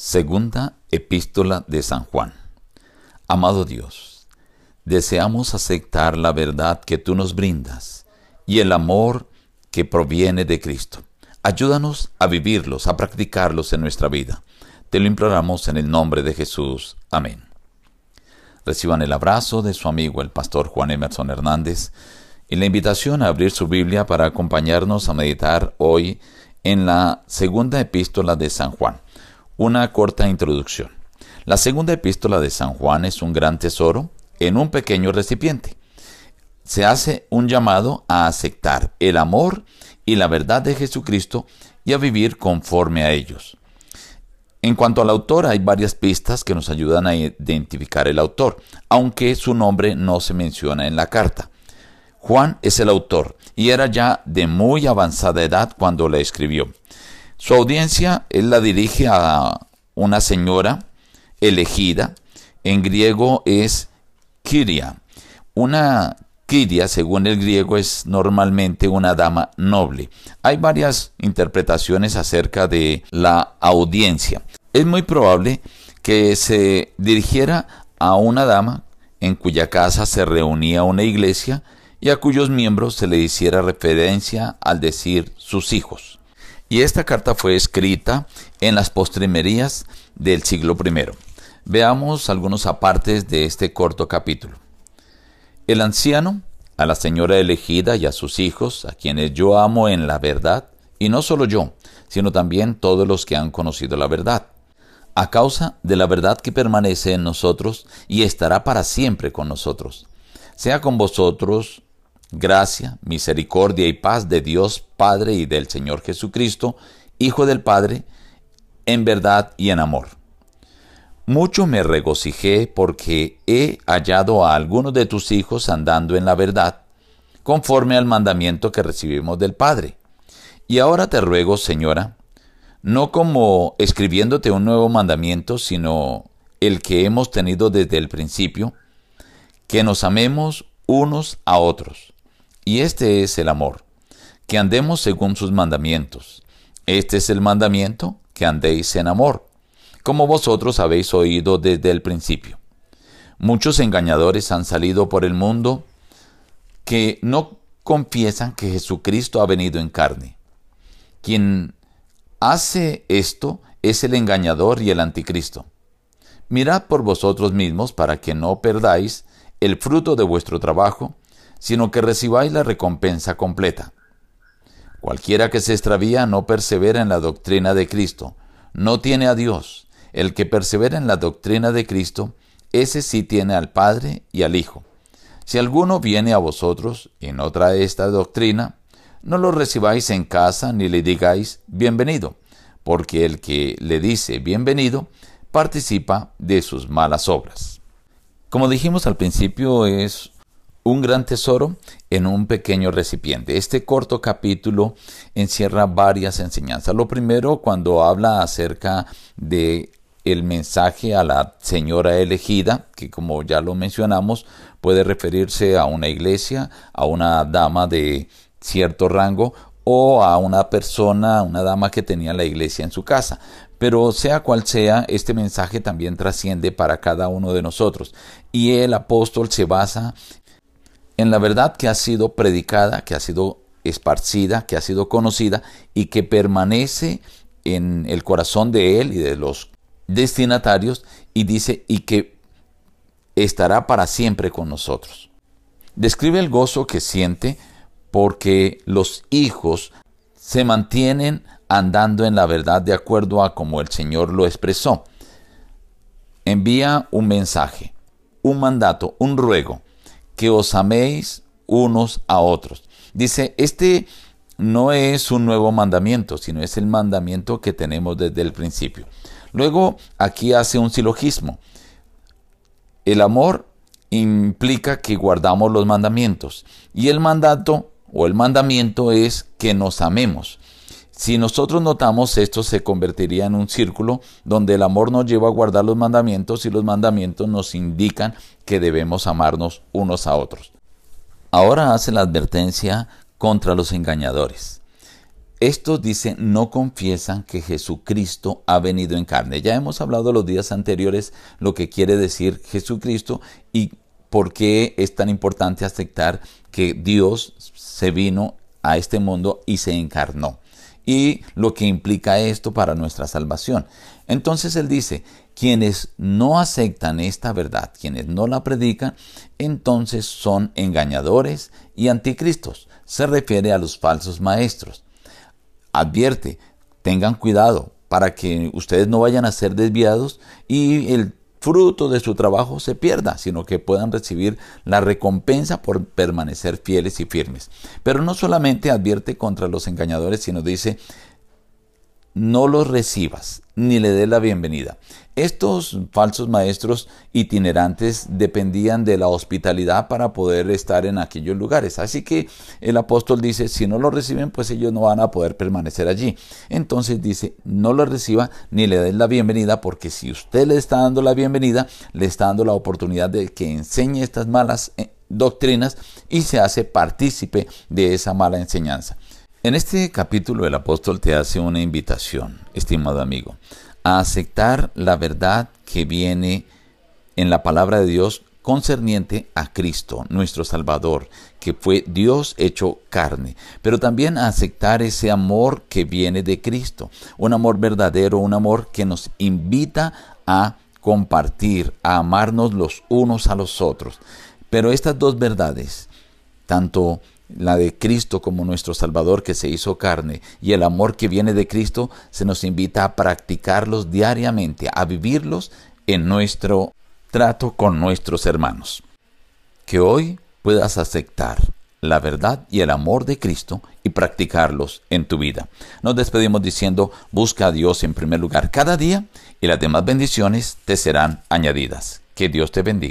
Segunda Epístola de San Juan. Amado Dios, deseamos aceptar la verdad que tú nos brindas y el amor que proviene de Cristo. Ayúdanos a vivirlos, a practicarlos en nuestra vida. Te lo imploramos en el nombre de Jesús. Amén. Reciban el abrazo de su amigo el pastor Juan Emerson Hernández y la invitación a abrir su Biblia para acompañarnos a meditar hoy en la segunda epístola de San Juan. Una corta introducción. La segunda epístola de San Juan es un gran tesoro en un pequeño recipiente. Se hace un llamado a aceptar el amor y la verdad de Jesucristo y a vivir conforme a ellos. En cuanto al autor, hay varias pistas que nos ayudan a identificar el autor, aunque su nombre no se menciona en la carta. Juan es el autor y era ya de muy avanzada edad cuando la escribió. Su audiencia él la dirige a una señora elegida. En griego es Kiria. Una Kiria, según el griego, es normalmente una dama noble. Hay varias interpretaciones acerca de la audiencia. Es muy probable que se dirigiera a una dama en cuya casa se reunía una iglesia y a cuyos miembros se le hiciera referencia al decir sus hijos y esta carta fue escrita en las postrimerías del siglo I. Veamos algunos apartes de este corto capítulo. El anciano, a la señora elegida y a sus hijos, a quienes yo amo en la verdad, y no solo yo, sino también todos los que han conocido la verdad, a causa de la verdad que permanece en nosotros y estará para siempre con nosotros. Sea con vosotros gracia, misericordia y paz de Dios Padre y del Señor Jesucristo, Hijo del Padre, en verdad y en amor. Mucho me regocijé porque he hallado a algunos de tus hijos andando en la verdad, conforme al mandamiento que recibimos del Padre. Y ahora te ruego, Señora, no como escribiéndote un nuevo mandamiento, sino el que hemos tenido desde el principio, que nos amemos unos a otros y este es el amor, que andemos según sus mandamientos. Este es el mandamiento, que andéis en amor, como vosotros habéis oído desde el principio. Muchos engañadores han salido por el mundo que no confiesan que Jesucristo ha venido en carne. Quien hace esto es el engañador y el anticristo. Mirad por vosotros mismos para que no perdáis el fruto de vuestro trabajo, sino que recibáis la recompensa completa. Cualquiera que se extravía no persevera en la doctrina de Cristo, no tiene a Dios. El que persevera en la doctrina de Cristo, ese sí tiene al Padre y al Hijo. Si alguno viene a vosotros y no trae esta doctrina, no lo recibáis en casa ni le digáis bienvenido, porque el que le dice bienvenido participa de sus malas obras. Como dijimos al principio, es un gran tesoro en un pequeño recipiente. Este corto capítulo encierra varias enseñanzas. Lo primero, cuando habla acerca de el mensaje a la señora elegida, que como ya lo mencionamos, puede referirse a una iglesia, a una dama de cierto rango o a una persona, una dama que tenía la iglesia en su casa. Pero sea cual sea, este mensaje también trasciende para cada uno de nosotros. Y el apóstol se basa en la verdad que ha sido predicada, que ha sido esparcida, que ha sido conocida y que permanece en el corazón de él y de los destinatarios y dice y que estará para siempre con nosotros. Describe el gozo que siente porque los hijos se mantienen andando en la verdad de acuerdo a como el Señor lo expresó. Envía un mensaje, un mandato, un ruego que os améis unos a otros. Dice, este no es un nuevo mandamiento, sino es el mandamiento que tenemos desde el principio. Luego aquí hace un silogismo. El amor implica que guardamos los mandamientos y el mandato o el mandamiento es que nos amemos. Si nosotros notamos esto se convertiría en un círculo donde el amor nos lleva a guardar los mandamientos y los mandamientos nos indican que debemos amarnos unos a otros. Ahora hace la advertencia contra los engañadores. estos, dice, no confiesan que Jesucristo ha venido en carne. Ya hemos hablado los días anteriores lo que quiere decir Jesucristo y por qué es tan importante aceptar que Dios se vino a este mundo y se encarnó. Y lo que implica esto para nuestra salvación. Entonces él dice, quienes no aceptan esta verdad, quienes no la predican, entonces son engañadores y anticristos. Se refiere a los falsos maestros. Advierte, tengan cuidado para que ustedes no vayan a ser desviados y el fruto de su trabajo se pierda, sino que puedan recibir la recompensa por permanecer fieles y firmes. Pero no solamente advierte contra los engañadores, sino dice, no los recibas ni le des la bienvenida. Estos falsos maestros itinerantes dependían de la hospitalidad para poder estar en aquellos lugares. Así que el apóstol dice, si no lo reciben, pues ellos no van a poder permanecer allí. Entonces dice, no lo reciba ni le des la bienvenida, porque si usted le está dando la bienvenida, le está dando la oportunidad de que enseñe estas malas eh, doctrinas y se hace partícipe de esa mala enseñanza. En este capítulo el apóstol te hace una invitación, estimado amigo, a aceptar la verdad que viene en la palabra de Dios concerniente a Cristo, nuestro Salvador, que fue Dios hecho carne, pero también a aceptar ese amor que viene de Cristo, un amor verdadero, un amor que nos invita a compartir, a amarnos los unos a los otros. Pero estas dos verdades, tanto la de Cristo como nuestro Salvador que se hizo carne y el amor que viene de Cristo, se nos invita a practicarlos diariamente, a vivirlos en nuestro trato con nuestros hermanos. Que hoy puedas aceptar la verdad y el amor de Cristo y practicarlos en tu vida. Nos despedimos diciendo, busca a Dios en primer lugar cada día y las demás bendiciones te serán añadidas. Que Dios te bendiga.